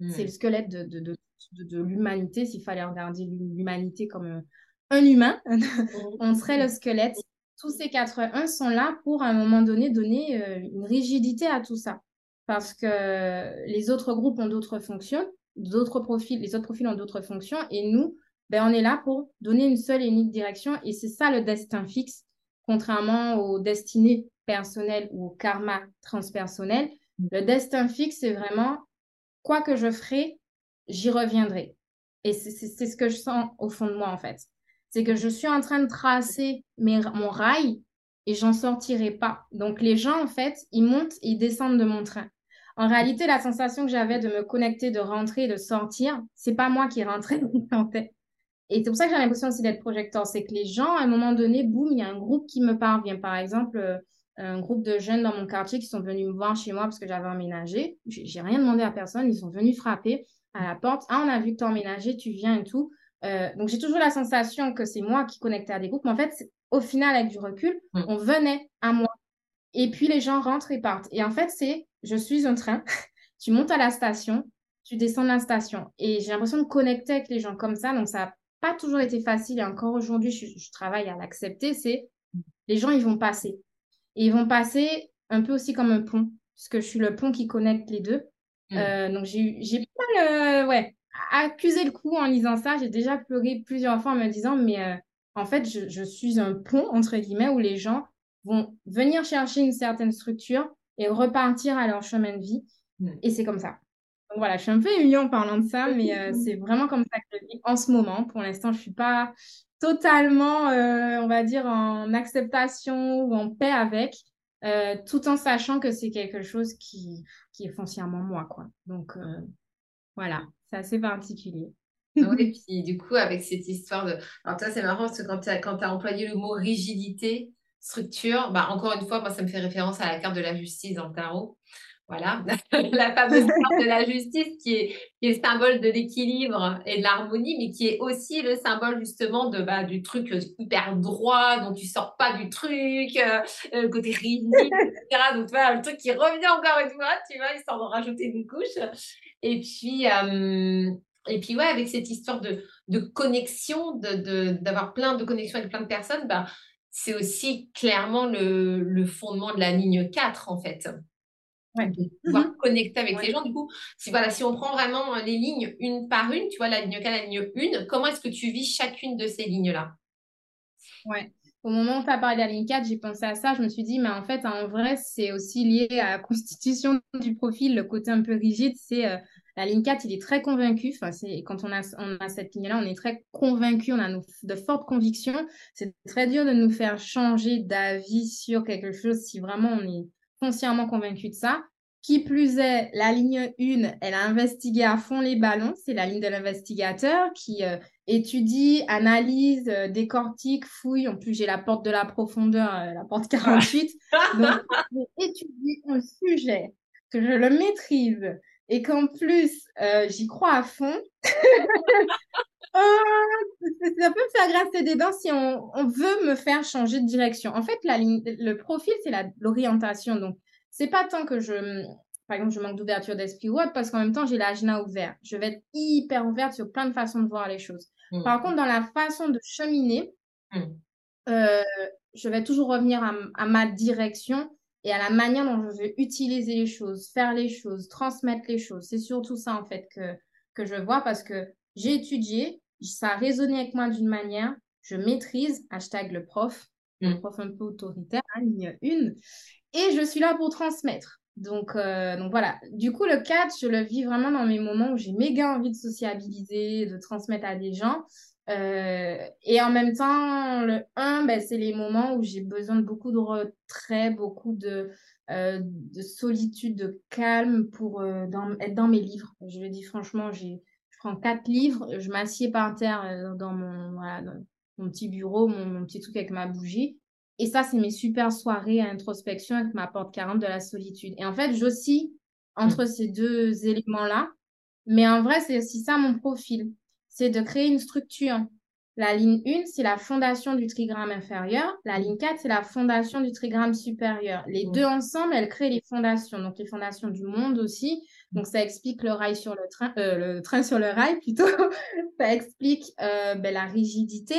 C'est le hmm. squelette de, de, de, de, l'humanité, s'il fallait regarder l'humanité comme un humain, [laughs] on serait le squelette. Tous ces 4-1 sont là pour, à un moment donné, donner euh, une rigidité à tout ça parce que les autres groupes ont d'autres fonctions, d'autres profils, les autres profils ont d'autres fonctions, et nous, ben, on est là pour donner une seule et unique direction, et c'est ça le destin fixe, contrairement aux destinées personnelles ou au karma transpersonnel. Le destin fixe, c'est vraiment quoi que je ferai, j'y reviendrai. Et c'est ce que je sens au fond de moi, en fait. C'est que je suis en train de tracer mes, mon rail et j'en sortirai pas. Donc les gens, en fait, ils montent et ils descendent de mon train. En réalité, la sensation que j'avais de me connecter, de rentrer, de sortir, c'est pas moi qui rentrais, [laughs] qui Et c'est pour ça que j'ai l'impression aussi d'être projecteur. C'est que les gens, à un moment donné, boum, il y a un groupe qui me parvient. Par exemple, euh, un groupe de jeunes dans mon quartier qui sont venus me voir chez moi parce que j'avais emménagé. J'ai rien demandé à personne. Ils sont venus frapper à la porte. Ah, on a vu que tu as emménagé, tu viens et tout. Euh, donc, j'ai toujours la sensation que c'est moi qui connectais à des groupes. Mais en fait, au final, avec du recul, mm. on venait à moi. Et puis, les gens rentrent et partent. Et en fait, c'est je suis un train. [laughs] tu montes à la station, tu descends de la station. Et j'ai l'impression de connecter avec les gens comme ça. Donc, ça n'a pas toujours été facile. Et encore aujourd'hui, je, travaille à l'accepter. C'est les gens, ils vont passer. Et ils vont passer un peu aussi comme un pont, puisque je suis le pont qui connecte les deux. Mm. Euh, donc, j'ai pas le. Ouais, accusé le coup en lisant ça. J'ai déjà pleuré plusieurs fois en me disant, mais euh, en fait, je, suis un pont, entre guillemets, où les gens vont venir chercher une certaine structure et repartir à leur chemin de vie. Mm. Et c'est comme ça. Donc voilà, je suis un peu émue en parlant de ça, mais euh, c'est vraiment comme ça que je vis en ce moment. Pour l'instant, je suis pas totalement, euh, on va dire, en acceptation ou en paix avec, tout en sachant que c'est quelque chose qui, qui est foncièrement moi, quoi. Donc voilà. C'est assez particulier. [laughs] oui, puis du coup, avec cette histoire de. Alors, toi, c'est marrant parce que quand tu as, employé le mot rigidité, structure, bah, encore une fois, moi, ça me fait référence à la carte de la justice dans le tarot. Voilà, [laughs] la fameuse carte de la justice qui est, qui est symbole de l'équilibre et de l'harmonie, mais qui est aussi le symbole justement de, bah, du truc hyper droit, dont tu sors pas du truc, euh, le côté rigide, etc. Donc, vois, le truc qui revient encore une fois, tu vois, histoire d'en rajouter une couche. Et puis, euh, et puis ouais, avec cette histoire de, de connexion, d'avoir de, plein de connexions avec plein de personnes, bah, c'est aussi clairement le, le, fondement de la ligne 4, en fait. Ouais. De pouvoir mmh connecter avec les gens. Du coup, si, voilà, si on prend vraiment les lignes une par une, tu vois, la ligne 4, la ligne 1, comment est-ce que tu vis chacune de ces lignes-là? Ouais. Au moment où tu as parlé de la ligne 4, j'ai pensé à ça. Je me suis dit, mais en fait, en vrai, c'est aussi lié à la constitution du profil, le côté un peu rigide. C'est euh, la ligne 4, il est très convaincu. Enfin, c'est, quand on a, on a cette ligne-là, on est très convaincu, on a de fortes convictions. C'est très dur de nous faire changer d'avis sur quelque chose si vraiment on est foncièrement convaincu de ça. Qui plus est, la ligne 1, elle a investigué à fond les ballons. C'est la ligne de l'investigateur qui euh, étudie, analyse, euh, décortique, fouille. En plus, j'ai la porte de la profondeur, euh, la porte 48. Donc, j'étudie un sujet que je le maîtrise et qu'en plus, j'y crois à fond. [laughs] ça peut me faire grasser des dents si on, on, veut me faire changer de direction. En fait, la ligne, le profil, c'est l'orientation. Donc, c'est pas tant que je, par exemple, je manque d'ouverture d'esprit ou autre, parce qu'en même temps, j'ai l'agenda ouvert. Je vais être hyper ouverte sur plein de façons de voir les choses. Mmh. Par contre, dans la façon de cheminer, mmh. euh, je vais toujours revenir à, ma direction et à la manière dont je veux utiliser les choses, faire les choses, transmettre les choses. C'est surtout ça, en fait, que, que je vois parce que j'ai étudié, ça a résonné avec moi d'une manière, je maîtrise, hashtag le prof, le mmh. prof un peu autoritaire, hein, ligne 1, et je suis là pour transmettre. Donc, euh, donc voilà. Du coup, le 4, je le vis vraiment dans mes moments où j'ai méga envie de sociabiliser, de transmettre à des gens. Euh, et en même temps, le 1, ben, c'est les moments où j'ai besoin de beaucoup de retrait, beaucoup de, euh, de solitude, de calme pour dans, être dans mes livres. Je le dis franchement, j'ai, je prends quatre livres, je m'assieds par terre dans mon, voilà, dans mon petit bureau, mon, mon petit truc avec ma bougie. Et ça, c'est mes super soirées à introspection avec ma porte 40 de la solitude. Et en fait, j'oscille entre mm. ces deux éléments-là. Mais en vrai, c'est aussi ça mon profil. C'est de créer une structure. La ligne 1, c'est la fondation du trigramme inférieur. La ligne 4, c'est la fondation du trigramme supérieur. Les mm. deux ensemble, elles créent les fondations. Donc, les fondations du monde aussi. Donc, ça explique le rail sur le train, euh, le train sur le rail [laughs] plutôt. ça explique euh, ben, la rigidité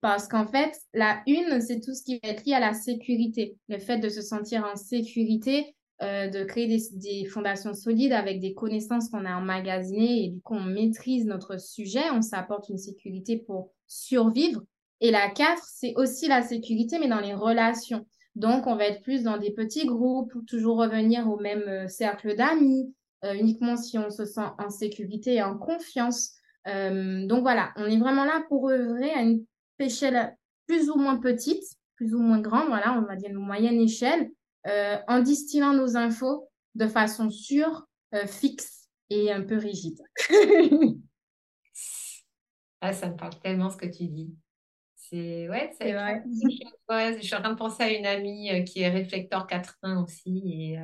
parce qu'en fait, la une, c'est tout ce qui va être lié à la sécurité. Le fait de se sentir en sécurité, euh, de créer des, fondations solides avec des connaissances qu'on a emmagasinées et du coup, on maîtrise notre sujet, on s'apporte une sécurité pour survivre. Et la 4, c'est aussi la sécurité, mais dans les relations. Donc, on va être plus dans des petits groupes, toujours revenir au même euh, cercle d'amis, euh, uniquement si on se sent en sécurité et en confiance. donc voilà, on est vraiment là pour œuvrer à une échelle plus ou moins petite, plus ou moins grande, voilà, on va dire une moyenne échelle, euh, en distillant nos infos de façon sûre, euh, fixe et un peu rigide. [laughs] Ah, ça me parle tellement ce que tu dis. C'est ouais, c'est vrai. Ouais, je suis en train de penser à une amie euh, qui est réflecteur 4.1 aussi et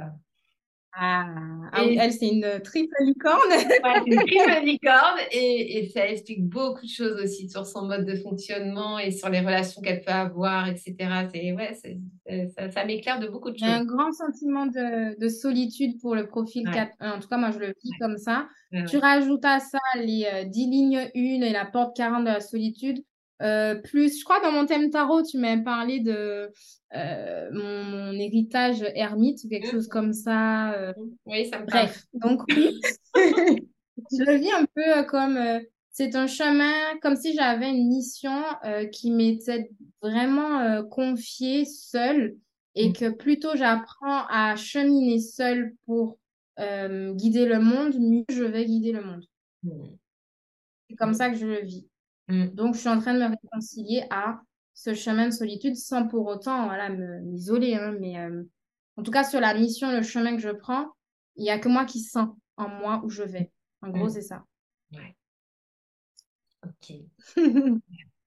ah, ah elle, c'est une triple licorne. ouais, c'est une triple [laughs] licorne et, et, ça explique beaucoup de choses aussi sur son mode de fonctionnement et sur les relations qu'elle peut avoir, etc. C'est, ouais, ça, ça m'éclaire de beaucoup de choses. Un grand sentiment de, de solitude pour le profil 4 En tout cas, moi, je le vis comme ça. Tu rajoutes à ça les 10 euh, lignes 1 et la porte 40 de la solitude. Euh, plus, je crois, dans mon thème tarot, tu m'as parlé de euh, mon, héritage ermite ou quelque chose comme ça. Euh. Oui, ça me Bref, donc [laughs] je le vis un peu comme c'est un chemin, comme si j'avais une mission qui m'était vraiment confiée seule et mmh. que plutôt j'apprends à cheminer seule pour guider le monde, mieux je vais guider le monde. Mmh. C'est comme ça que je le vis. Mm. Donc, je suis en train de me réconcilier à ce chemin de solitude sans pour autant voilà, m'isoler. Hein, mais euh, en tout cas, sur la mission, le chemin que je prends, il n'y a que moi qui sens en moi où je vais. En gros, mm. c'est ça. Ouais. Ok. [laughs]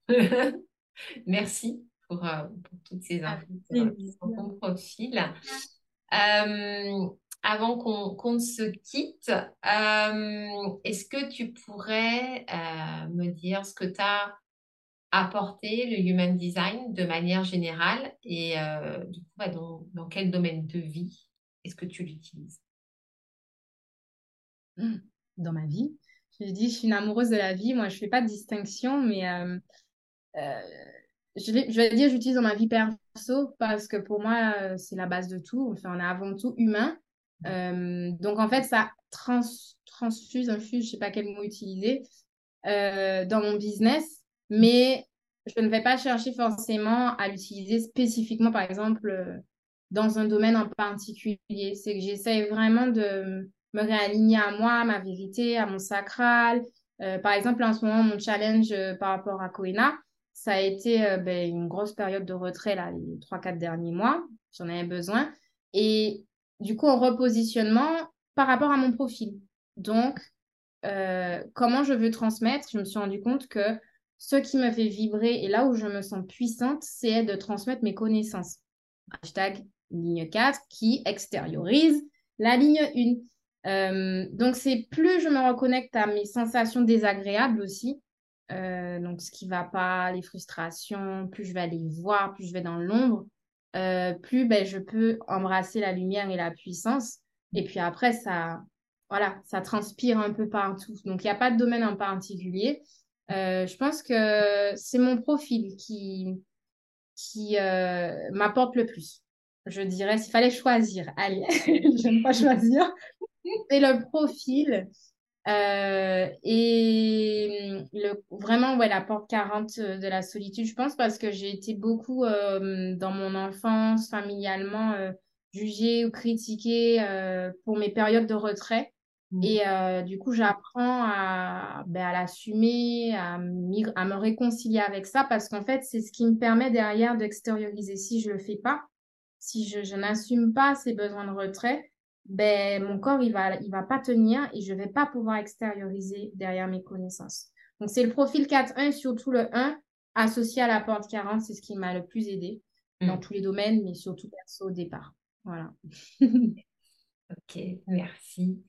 [laughs] Merci pour, euh, pour, toutes ces infos sur, ton profil. Euh, avant qu'on se quitte, euh, est-ce que tu pourrais euh, me dire ce que tu as apporté le Human Design de manière générale et euh, du coup, bah, dans, dans, quel domaine de vie est-ce que tu l'utilises? Mmh. Dans ma vie, je dis, je suis une amoureuse de la vie. Moi, je ne fais pas de distinction, mais je, je vais dire, j'utilise dans ma vie perso parce que pour moi, c'est la base de tout. Enfin, on est avant tout humain. Euh, donc en fait, ça trans, transfuse, infuse, je sais pas quel mot utiliser, euh, dans mon business, mais je ne vais pas chercher forcément à l'utiliser spécifiquement, par exemple, euh, dans un domaine en particulier. C'est que j'essaye vraiment de me réaligner à moi, à ma vérité, à mon sacral. par exemple, en ce moment, mon challenge par rapport à Koena, ça a été ben, une grosse période de retrait là, les 3-4 derniers mois. J'en avais besoin. Et du coup, en repositionnement par rapport à mon profil. Donc, euh, comment je veux transmettre Je me suis rendu compte que ce qui me fait vibrer et là où je me sens puissante, c'est de transmettre mes connaissances. Hashtag ligne 4 qui extériorise la ligne 1. Euh, donc, c'est plus je me reconnecte à mes sensations désagréables aussi. Euh, donc, ce qui va pas, les frustrations, plus je vais aller voir, plus je vais dans l'ombre, euh, plus ben, je peux embrasser la lumière et la puissance. Et puis après, ça, voilà, ça transpire un peu partout. Donc, il n'y a pas de domaine en particulier. Euh, je pense que c'est mon profil qui, qui euh, m'apporte le plus. Je dirais, s'il fallait choisir, allez, [laughs] je pas choisir, c'est le profil euh, et le, vraiment, ouais, la porte 40 de la solitude, je pense, parce que j'ai été beaucoup euh, dans mon enfance, familialement, euh, jugée ou critiquée pour mes périodes de retrait. Mmh. Et du coup, j'apprends à, ben, à l'assumer, à, à, me réconcilier avec ça, parce qu'en fait, c'est ce qui me permet derrière d'extérioriser. Si je le fais pas, si je, je n'assume pas ces besoins de retrait, ben, mon corps, il va, il va pas tenir et je vais pas pouvoir extérioriser derrière mes connaissances. Donc, c'est le profil 4-1, surtout le 1, associé à la porte 40, c'est ce qui m'a le plus aidé dans mm. tous les domaines, mais surtout perso au départ. Voilà. [laughs] ok, merci.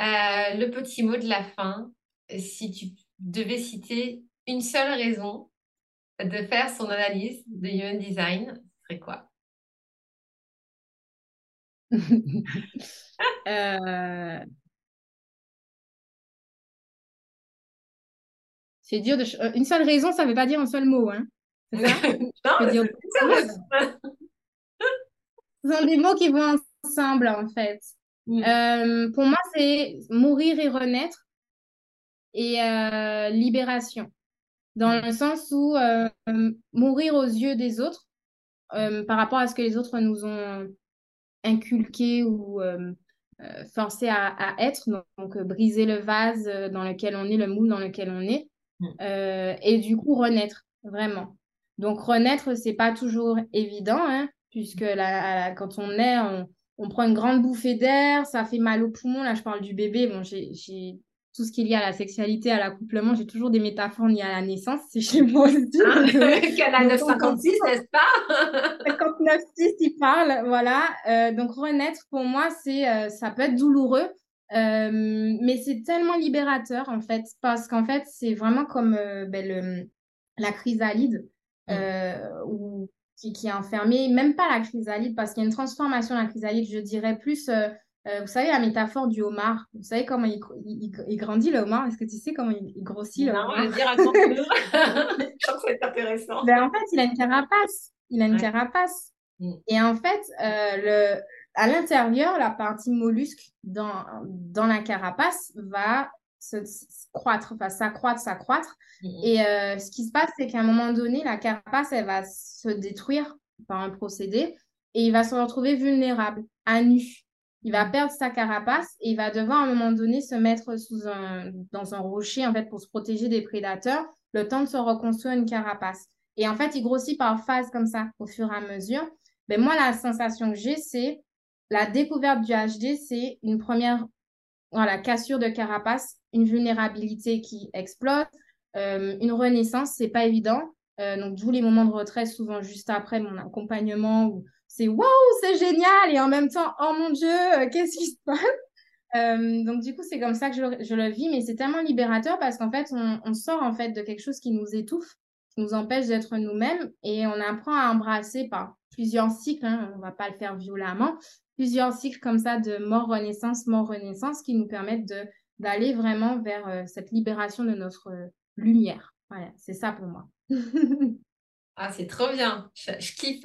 Euh, le petit mot de la fin, si tu devais citer une seule raison de faire son analyse de Human Design, ce serait quoi? Euh, c'est dur de... Euh, une seule raison, ça ne veut pas dire un seul mot. Hein. C'est ça? [laughs] Dire... Ce sont des mots qui vont ensemble, en fait. Mm. Euh, pour moi, c'est mourir et renaître et libération. Dans le sens où mourir aux yeux des autres par rapport à ce que les autres nous ont inculquer ou euh, euh, forcer à, être, donc, euh, briser le vase dans lequel on est, le moule dans lequel on est, mm. et du coup renaître, vraiment. Donc renaître, c'est pas toujours évident, hein, puisque la, quand on est, on, on, prend une grande bouffée d'air, ça fait mal au poumon, là je parle du bébé, bon j'ai tout ce qui est lié à la sexualité, à l'accouplement. J'ai toujours des métaphores liées à la naissance. C'est chez moi aussi. Ah, Canal 956, n'est-ce pas? [laughs] 59.6, il parle. Voilà. Euh, donc, renaître, pour moi, c'est, euh, ça peut être douloureux. Euh, mais c'est tellement libérateur, en fait. Parce qu'en fait, c'est vraiment comme ben, le, la chrysalide. Ou qui, qui, est enfermée, même pas la chrysalide, parce qu'il y a une transformation de la chrysalide, je dirais plus euh, vous savez, la métaphore du homard, vous savez comment il, il, il grandit le homard? Est-ce que tu sais comment il, grossit le non, homard? Non, dire raconte Je trouve que c'est intéressant. Ben, en fait, il a une carapace. Il a une ouais. carapace. Mm. Et en fait, euh, le, à l'intérieur, la partie mollusque dans, dans la carapace va se, croître, va s'accroître, s'accroître. Mm. Et euh, ce qui se passe, c'est qu'à un moment donné, la carapace, elle va se détruire par un procédé et il va se retrouver vulnérable, à nu il va perdre sa carapace et il va devoir à un moment donné se mettre sous un, dans un rocher en fait pour se protéger des prédateurs, le temps de se reconstruire une carapace. Et en fait, il grossit par phase comme ça au fur et à mesure. Mais moi, la sensation que j'ai, c'est la découverte du HD, c'est une première voilà, cassure de carapace, une vulnérabilité qui explose, euh, une renaissance, c'est pas évident. Euh, donc, d'où les moments de retrait, souvent juste après mon accompagnement ou c'est waouh, c'est génial, et en même temps, oh mon Dieu, euh, qu'est-ce qui se [laughs] passe? Euh, Donc du coup, c'est comme ça que je, le vis, mais c'est tellement libérateur parce qu'en fait, on, sort en fait de quelque chose qui nous étouffe, qui nous empêche d'être nous-mêmes, et on apprend à embrasser par plusieurs cycles, hein, on va pas le faire violemment, plusieurs cycles comme ça de mort-renaissance, mort-renaissance, qui nous permettent de d'aller vraiment vers euh, cette libération de notre lumière. Voilà, c'est ça pour moi. [laughs] Ah, c'est trop bien. Je, je kiffe.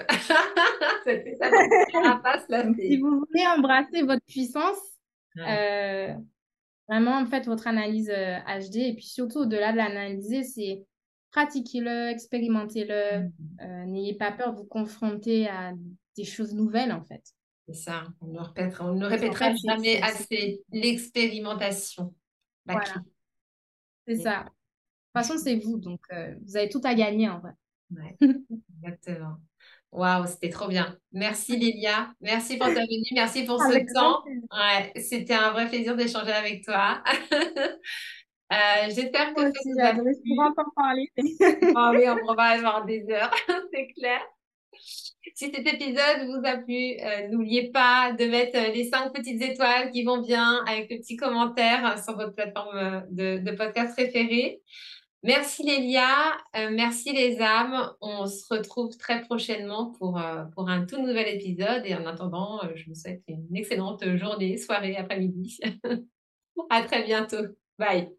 si vous voulez embrasser votre puissance, ouais. euh, vraiment, faites votre analyse euh, HD. Et puis surtout, au-delà de l'analyser, c'est pratiquez-le, expérimentez-le. Mm -hmm. euh, N'ayez pas peur de vous confronter à des choses nouvelles, en fait. C'est ça. On ne répétera, on ne répétera jamais assez l'expérimentation. Voilà. C'est ça. De toute façon, c'est vous. Donc, euh, vous avez tout à gagner, en vrai. Ouais, [laughs] exactement. Waouh, c'était trop bien. Merci Lilia. Merci pour ta venue. Merci pour ce temps. Ouais, c'était un vrai plaisir d'échanger avec toi. [laughs] euh, J'espère que aussi, ça vous a plu. en parler. oh oui, on [laughs] pourra avoir des heures, c'est clair. Si cet épisode vous a plu, euh, n'oubliez pas de mettre les cinq petites étoiles qui vont bien avec le petit commentaire sur votre plateforme de, de podcast préférée. Merci Lélia, euh, merci les âmes. On se retrouve très prochainement pour, euh, pour un tout nouvel épisode. Et en attendant, euh, je vous souhaite une excellente journée, soirée, après-midi. [laughs] à très bientôt. Bye.